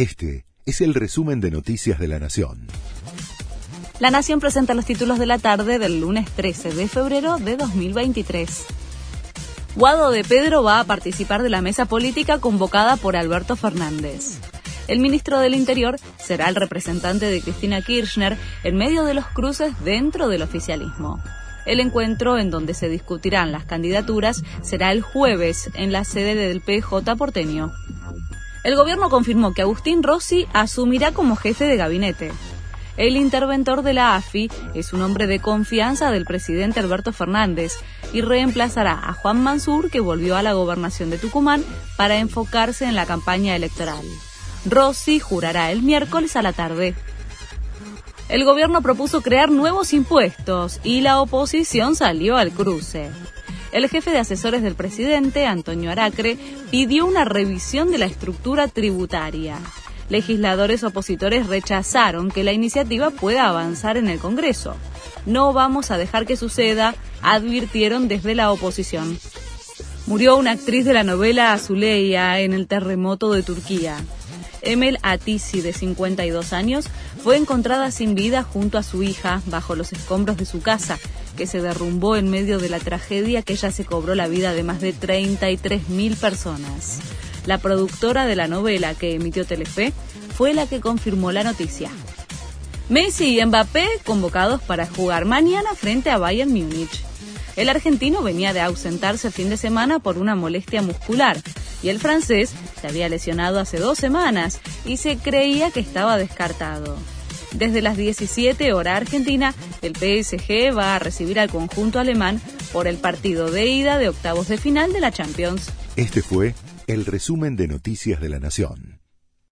Este es el resumen de Noticias de la Nación. La Nación presenta los títulos de la tarde del lunes 13 de febrero de 2023. Guado de Pedro va a participar de la mesa política convocada por Alberto Fernández. El ministro del Interior será el representante de Cristina Kirchner en medio de los cruces dentro del oficialismo. El encuentro en donde se discutirán las candidaturas será el jueves en la sede del PJ porteño. El gobierno confirmó que Agustín Rossi asumirá como jefe de gabinete. El interventor de la AFI es un hombre de confianza del presidente Alberto Fernández y reemplazará a Juan Mansur, que volvió a la gobernación de Tucumán para enfocarse en la campaña electoral. Rossi jurará el miércoles a la tarde. El gobierno propuso crear nuevos impuestos y la oposición salió al cruce. El jefe de asesores del presidente, Antonio Aracre, pidió una revisión de la estructura tributaria. Legisladores opositores rechazaron que la iniciativa pueda avanzar en el Congreso. No vamos a dejar que suceda, advirtieron desde la oposición. Murió una actriz de la novela Azuleia en el terremoto de Turquía. Emel Atisi, de 52 años, fue encontrada sin vida junto a su hija bajo los escombros de su casa, que se derrumbó en medio de la tragedia que ya se cobró la vida de más de 33.000 personas. La productora de la novela que emitió Telefe fue la que confirmó la noticia. Messi y Mbappé convocados para jugar mañana frente a Bayern Múnich. El argentino venía de ausentarse fin de semana por una molestia muscular y el francés se había lesionado hace dos semanas y se creía que estaba descartado. Desde las 17 horas argentina, el PSG va a recibir al conjunto alemán por el partido de ida de octavos de final de la Champions. Este fue el resumen de Noticias de la Nación.